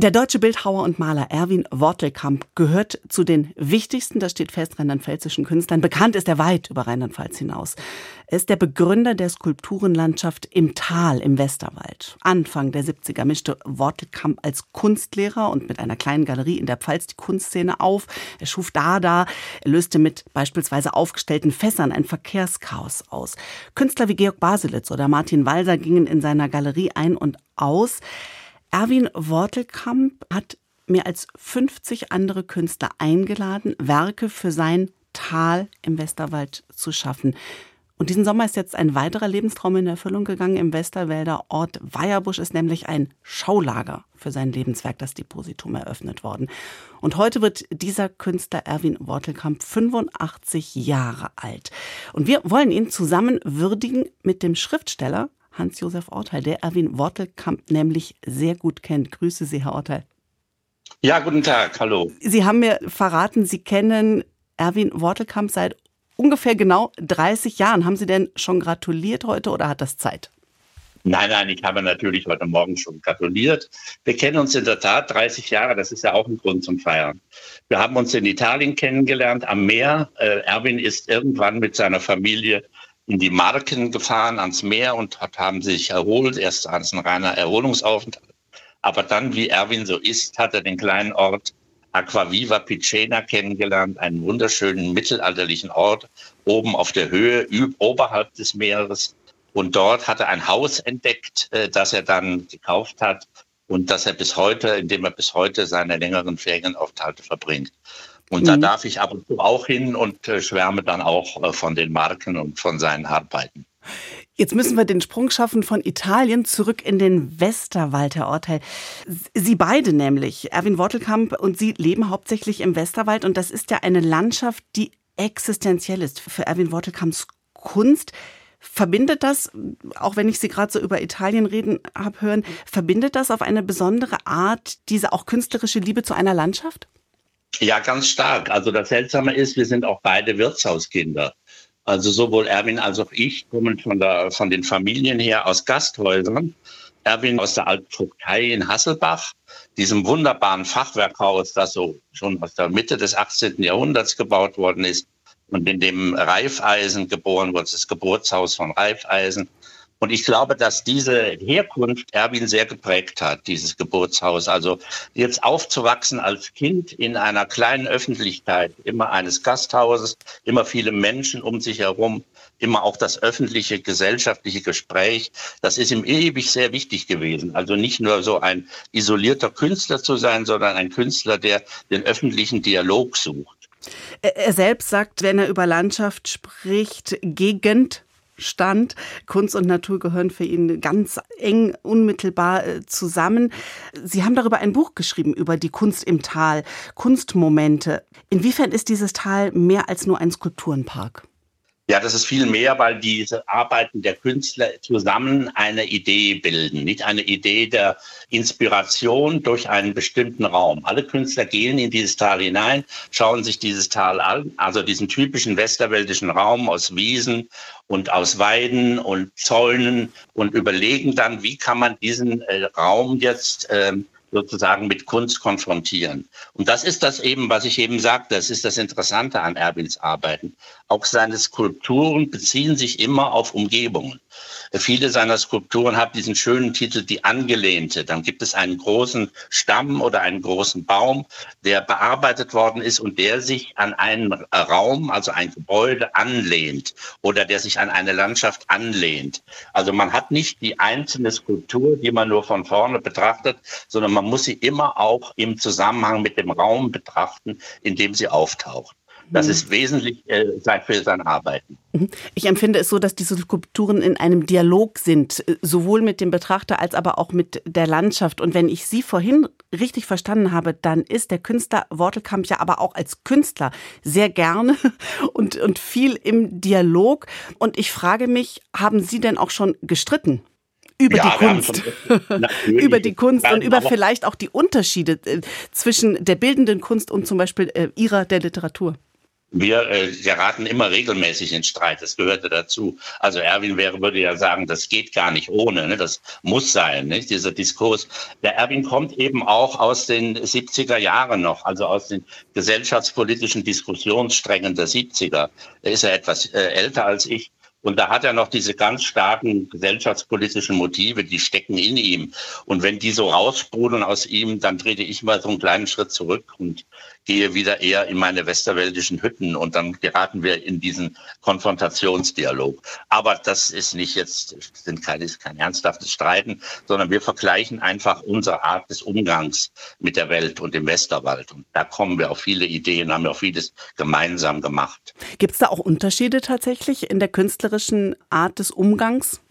Der deutsche Bildhauer und Maler Erwin Wortelkamp gehört zu den wichtigsten, das steht fest, rheinland-pfälzischen Künstlern. Bekannt ist er weit über Rheinland-Pfalz hinaus. Er ist der Begründer der Skulpturenlandschaft im Tal im Westerwald. Anfang der 70er mischte Wortelkamp als Kunstlehrer und mit einer kleinen Galerie in der Pfalz die Kunstszene auf. Er schuf Dada, er löste mit beispielsweise aufgestellten Fässern ein Verkehrschaos aus. Künstler wie Georg Baselitz oder Martin Walser gingen in seiner Galerie ein und aus. Erwin Wortelkamp hat mehr als 50 andere Künstler eingeladen, Werke für sein Tal im Westerwald zu schaffen. Und diesen Sommer ist jetzt ein weiterer Lebenstraum in Erfüllung gegangen. Im Westerwälder Ort Weierbusch ist nämlich ein Schaulager für sein Lebenswerk, das Depositum, eröffnet worden. Und heute wird dieser Künstler Erwin Wortelkamp 85 Jahre alt. Und wir wollen ihn zusammen würdigen mit dem Schriftsteller Hans-Josef Orteil, der Erwin Wortelkamp nämlich sehr gut kennt. Grüße Sie, Herr Orteil. Ja, guten Tag, hallo. Sie haben mir verraten, Sie kennen Erwin Wortelkamp seit ungefähr genau 30 Jahren. Haben Sie denn schon gratuliert heute oder hat das Zeit? Nein, nein, ich habe natürlich heute Morgen schon gratuliert. Wir kennen uns in der Tat 30 Jahre, das ist ja auch ein Grund zum Feiern. Wir haben uns in Italien kennengelernt, am Meer. Äh, Erwin ist irgendwann mit seiner Familie in die Marken gefahren, ans Meer und haben sich erholt. Erst als ein reiner Erholungsaufenthalt. Aber dann, wie Erwin so ist, hat er den kleinen Ort Aquaviva Picena kennengelernt, einen wunderschönen mittelalterlichen Ort oben auf der Höhe, oberhalb des Meeres. Und dort hat er ein Haus entdeckt, äh, das er dann gekauft hat und das er bis heute, in dem er bis heute seine längeren Ferienaufenthalte verbringt. Und mhm. da darf ich ab und zu auch hin und äh, schwärme dann auch äh, von den Marken und von seinen Arbeiten. Jetzt müssen wir den Sprung schaffen von Italien zurück in den Westerwald, Herr Orteil. Sie beide nämlich, Erwin Wortelkamp und Sie, leben hauptsächlich im Westerwald und das ist ja eine Landschaft, die existenziell ist für Erwin Wortelkamps Kunst. Verbindet das, auch wenn ich Sie gerade so über Italien reden habe hören, verbindet das auf eine besondere Art diese auch künstlerische Liebe zu einer Landschaft? Ja, ganz stark. Also das Seltsame ist, wir sind auch beide Wirtshauskinder. Also sowohl Erwin als auch ich kommen von, der, von den Familien her aus Gasthäusern. Erwin aus der Vogtei in Hasselbach, diesem wunderbaren Fachwerkhaus, das so schon aus der Mitte des 18. Jahrhunderts gebaut worden ist und in dem Reifeisen geboren wurde, das Geburtshaus von Reifeisen. Und ich glaube, dass diese Herkunft Erwin sehr geprägt hat, dieses Geburtshaus. Also jetzt aufzuwachsen als Kind in einer kleinen Öffentlichkeit, immer eines Gasthauses, immer viele Menschen um sich herum, immer auch das öffentliche, gesellschaftliche Gespräch. Das ist ihm ewig sehr wichtig gewesen. Also nicht nur so ein isolierter Künstler zu sein, sondern ein Künstler, der den öffentlichen Dialog sucht. Er selbst sagt, wenn er über Landschaft spricht, Gegend stand. Kunst und Natur gehören für ihn ganz eng, unmittelbar äh, zusammen. Sie haben darüber ein Buch geschrieben, über die Kunst im Tal, Kunstmomente. Inwiefern ist dieses Tal mehr als nur ein Skulpturenpark? Ja, das ist viel mehr, weil diese Arbeiten der Künstler zusammen eine Idee bilden, nicht eine Idee der Inspiration durch einen bestimmten Raum. Alle Künstler gehen in dieses Tal hinein, schauen sich dieses Tal an, also diesen typischen westerwäldischen Raum aus Wiesen und aus Weiden und Zäunen und überlegen dann, wie kann man diesen äh, Raum jetzt ähm, sozusagen mit Kunst konfrontieren. Und das ist das eben, was ich eben sagte, das ist das Interessante an Erwins Arbeiten. Auch seine Skulpturen beziehen sich immer auf Umgebungen. Viele seiner Skulpturen haben diesen schönen Titel Die Angelehnte. Dann gibt es einen großen Stamm oder einen großen Baum, der bearbeitet worden ist und der sich an einen Raum, also ein Gebäude anlehnt oder der sich an eine Landschaft anlehnt. Also man hat nicht die einzelne Skulptur, die man nur von vorne betrachtet, sondern man muss sie immer auch im Zusammenhang mit dem Raum betrachten, in dem sie auftaucht. Das mhm. ist wesentlich äh, für sein Arbeiten. Mhm. Ich empfinde es so, dass diese Skulpturen in einem Dialog sind, äh, sowohl mit dem Betrachter als aber auch mit der Landschaft. Und wenn ich Sie vorhin richtig verstanden habe, dann ist der Künstler Wortelkamp ja aber auch als Künstler sehr gerne und, und viel im Dialog. Und ich frage mich, haben Sie denn auch schon gestritten? über ja, die Kunst. über die Kunst und über vielleicht auch die Unterschiede äh, zwischen der bildenden Kunst und zum Beispiel äh, ihrer der Literatur. Wir äh, geraten immer regelmäßig in Streit. Das gehörte dazu. Also Erwin wäre, würde ja sagen, das geht gar nicht ohne. Ne? Das muss sein, nicht? dieser Diskurs. Der Erwin kommt eben auch aus den 70er Jahren noch, also aus den gesellschaftspolitischen Diskussionssträngen der 70er. Er ist ja etwas äh, älter als ich. Und da hat er noch diese ganz starken gesellschaftspolitischen Motive, die stecken in ihm. Und wenn die so raussprudeln aus ihm, dann trete ich mal so einen kleinen Schritt zurück und gehe wieder eher in meine westerwäldischen Hütten und dann geraten wir in diesen Konfrontationsdialog. Aber das ist nicht jetzt, sind keine, ist kein ernsthaftes Streiten, sondern wir vergleichen einfach unsere Art des Umgangs mit der Welt und dem Westerwald. Und da kommen wir auf viele Ideen, haben wir auch vieles gemeinsam gemacht. Gibt es da auch Unterschiede tatsächlich in der künstlerischen Art des Umgangs?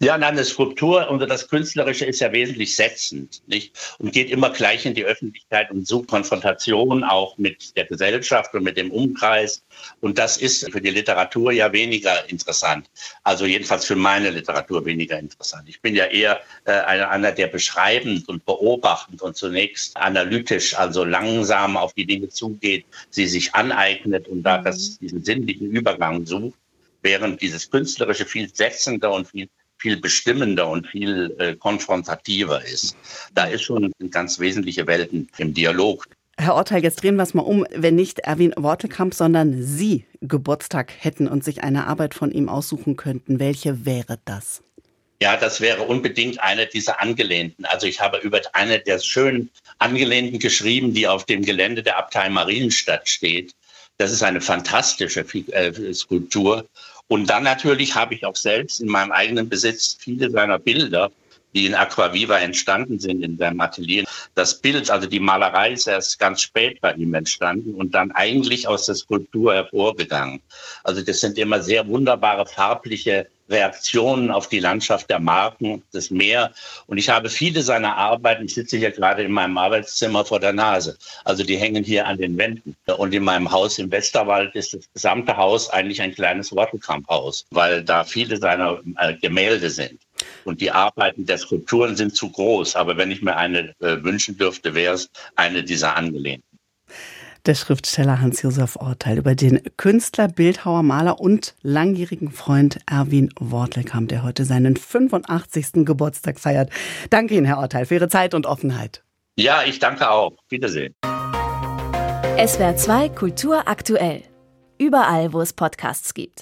Ja, nein, eine Skulptur und das Künstlerische ist ja wesentlich setzend, nicht? Und geht immer gleich in die Öffentlichkeit und sucht Konfrontation auch mit der Gesellschaft und mit dem Umkreis. Und das ist für die Literatur ja weniger interessant. Also jedenfalls für meine Literatur weniger interessant. Ich bin ja eher äh, einer, der beschreibend und beobachtend und zunächst analytisch, also langsam auf die Dinge zugeht, sie sich aneignet und da das, mhm. diesen sinnlichen Übergang sucht während dieses Künstlerische viel setzender und viel viel bestimmender und viel äh, konfrontativer ist. Da ist schon ganz wesentliche Welten im Dialog. Herr Orteil, jetzt drehen wir es mal um. Wenn nicht Erwin Wortelkamp, sondern Sie Geburtstag hätten und sich eine Arbeit von ihm aussuchen könnten, welche wäre das? Ja, das wäre unbedingt eine dieser Angelehnten. Also ich habe über eine der schönen Angelehnten geschrieben, die auf dem Gelände der Abtei Marienstadt steht. Das ist eine fantastische äh, Skulptur und dann natürlich habe ich auch selbst in meinem eigenen Besitz viele seiner Bilder, die in Aquaviva entstanden sind in seinem Atelier. Das Bild, also die Malerei ist erst ganz spät bei ihm entstanden und dann eigentlich aus der Skulptur hervorgegangen. Also das sind immer sehr wunderbare farbliche Reaktionen auf die Landschaft der Marken, das Meer. Und ich habe viele seiner Arbeiten, ich sitze hier gerade in meinem Arbeitszimmer vor der Nase, also die hängen hier an den Wänden. Und in meinem Haus im Westerwald ist das gesamte Haus eigentlich ein kleines Wortelkampfhaus, weil da viele seiner äh, Gemälde sind. Und die Arbeiten der Skulpturen sind zu groß. Aber wenn ich mir eine äh, wünschen dürfte, wäre es eine dieser angelehnten der Schriftsteller Hans-Josef Orteil über den Künstler, Bildhauer, Maler und langjährigen Freund Erwin Wortelkamp, der heute seinen 85. Geburtstag feiert. Danke Ihnen, Herr Orteil, für Ihre Zeit und Offenheit. Ja, ich danke auch. Wiedersehen. SWR 2 Kultur aktuell. Überall, wo es Podcasts gibt.